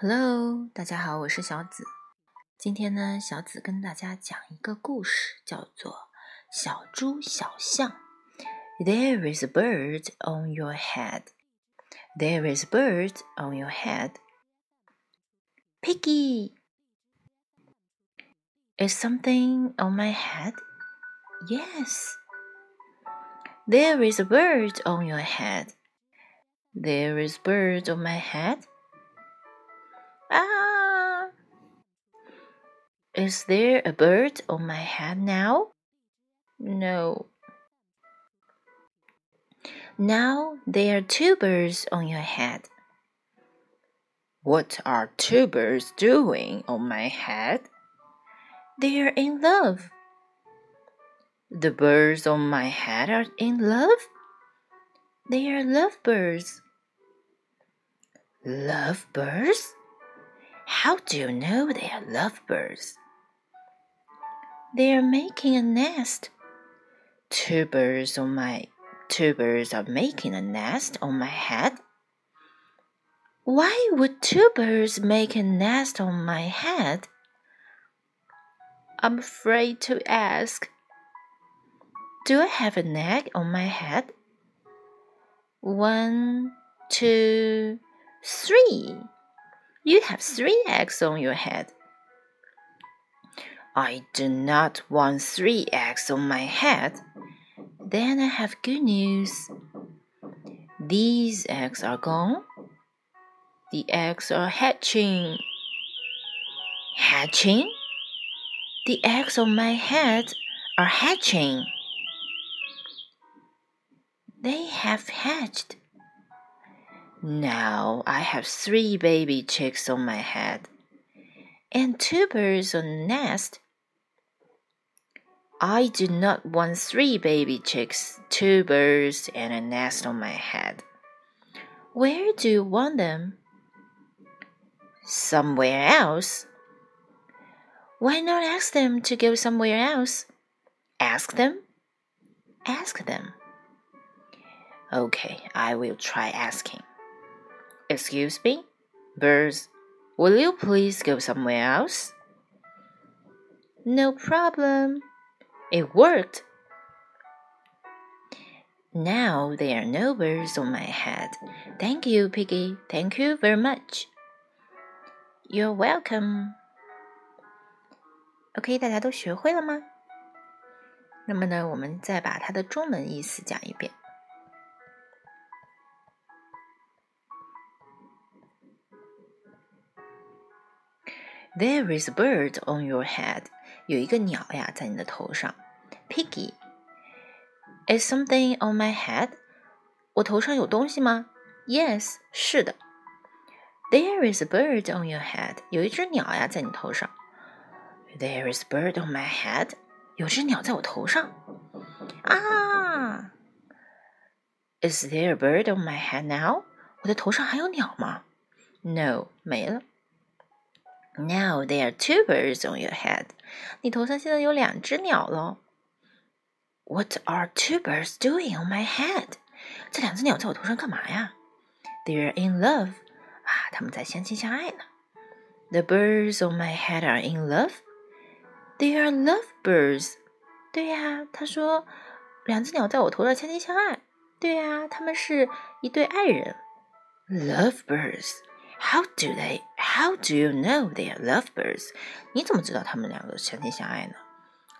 Hello，大家好，我是小紫。今天呢，小紫跟大家讲一个故事，叫做《小猪小象》。There is a bird on your head. There is a bird on your head. Piggy, is something on my head? Yes. There is a bird on your head. There is bird on my head. Ah! Is there a bird on my head now? No. Now there are two birds on your head. What are two birds doing on my head? They are in love. The birds on my head are in love? They are lovebirds. Lovebirds? How do you know they are lovebirds? They are making a nest. Two birds on my two birds are making a nest on my head. Why would two birds make a nest on my head? I'm afraid to ask. Do I have an egg on my head? One, two, three. You have three eggs on your head. I do not want three eggs on my head. Then I have good news. These eggs are gone. The eggs are hatching. Hatching? The eggs on my head are hatching. They have hatched. Now I have three baby chicks on my head. And two birds on the nest. I do not want three baby chicks, two birds, and a nest on my head. Where do you want them? Somewhere else. Why not ask them to go somewhere else? Ask them? Ask them. Okay, I will try asking. Excuse me, birds, will you please go somewhere else? No problem. It worked. Now there are no birds on my head. Thank you, Piggy. Thank you very much. You're welcome. OK，大家都学会了吗？那么呢，我们再把它的中文意思讲一遍。 There is a bird on your head. 有一个鸟呀，在你的头上。Piggy, is something on my head? 我头上有东西吗？Yes，是的。There is a bird on your head. 有一只鸟呀，在你头上。There is a bird on my head. 有只鸟在我头上。啊！Is there a bird on my head now? 我的头上还有鸟吗？No，没了。Now there are two birds on your head. 你头上现在有两只鸟了。What are two birds doing on my head? 这两只鸟在我头上干嘛呀？They are in love. 啊，他们在相亲相爱呢。The birds on my head are in love. They are love birds. 对呀，他说两只鸟在我头上相亲相爱。对呀，他们是一对爱人。Love birds. How do they? How do you know they are lovebirds? 你怎么知道他们两个相亲相爱呢？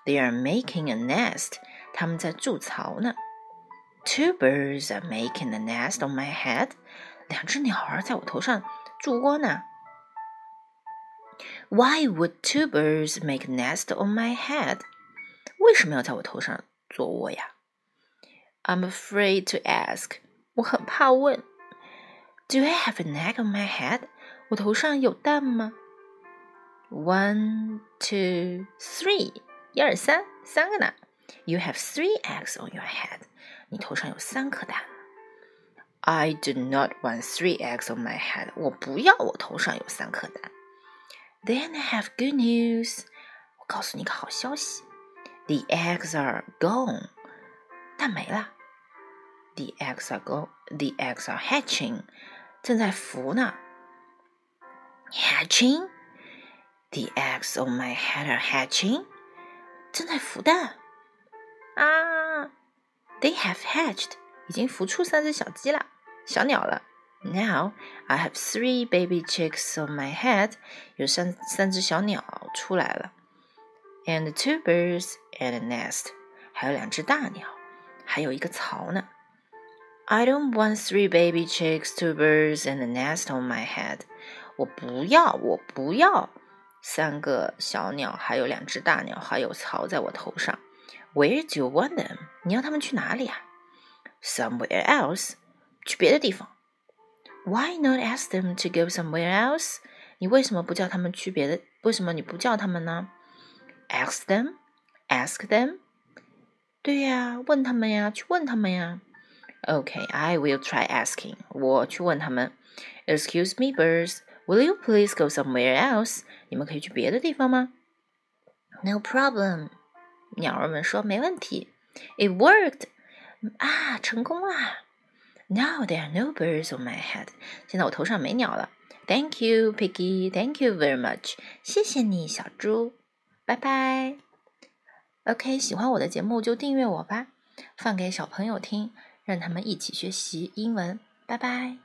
They are making a nest. 他们在筑巢呢。Two birds are making a nest on my head. 两只鸟儿在我头上筑窝呢。Why would two birds make a nest on my head? 为什么要在我头上做窝呀？I'm afraid to ask. 我很怕问。Do I have an egg on my head? 我头上有蛋吗？One, two, three，一二三，三个呢。You have three eggs on your head. 你头上有三颗蛋。I do not want three eggs on my head. 我不要我头上有三颗蛋。Then I have good news. 我告诉你个好消息。The eggs are gone. 蛋没了。The eggs are gone. The eggs are hatching. 正在孵呢。Hatching? The eggs on my head are hatching. 正在孵蛋啊！They have hatched，已经孵出三只小鸡了，小鸟了。Now I have three baby chicks on my head，有三三只小鸟出来了。And two birds and a nest，还有两只大鸟，还有一个巢呢。I don't want three baby chicks, two birds, and a nest on my head。 我不要，我不要。三个小鸟，还有两只大鸟，还有巢在我头上。Where do you want them？你要他们去哪里啊？Somewhere else，去别的地方。Why not ask them to go somewhere else？你为什么不叫他们去别的？为什么你不叫他们呢？Ask them，ask them。对呀，问他们呀，去问他们呀。Okay，I will try asking。我去问他们。Excuse me, birds。 Will you please go somewhere else？你们可以去别的地方吗？No problem。鸟儿们说没问题。It worked。啊，成功啦！Now there are no birds on my head。现在我头上没鸟了。Thank you, Piggy. Thank you very much。谢谢你，小猪。拜拜。OK，喜欢我的节目就订阅我吧，放给小朋友听，让他们一起学习英文。拜拜。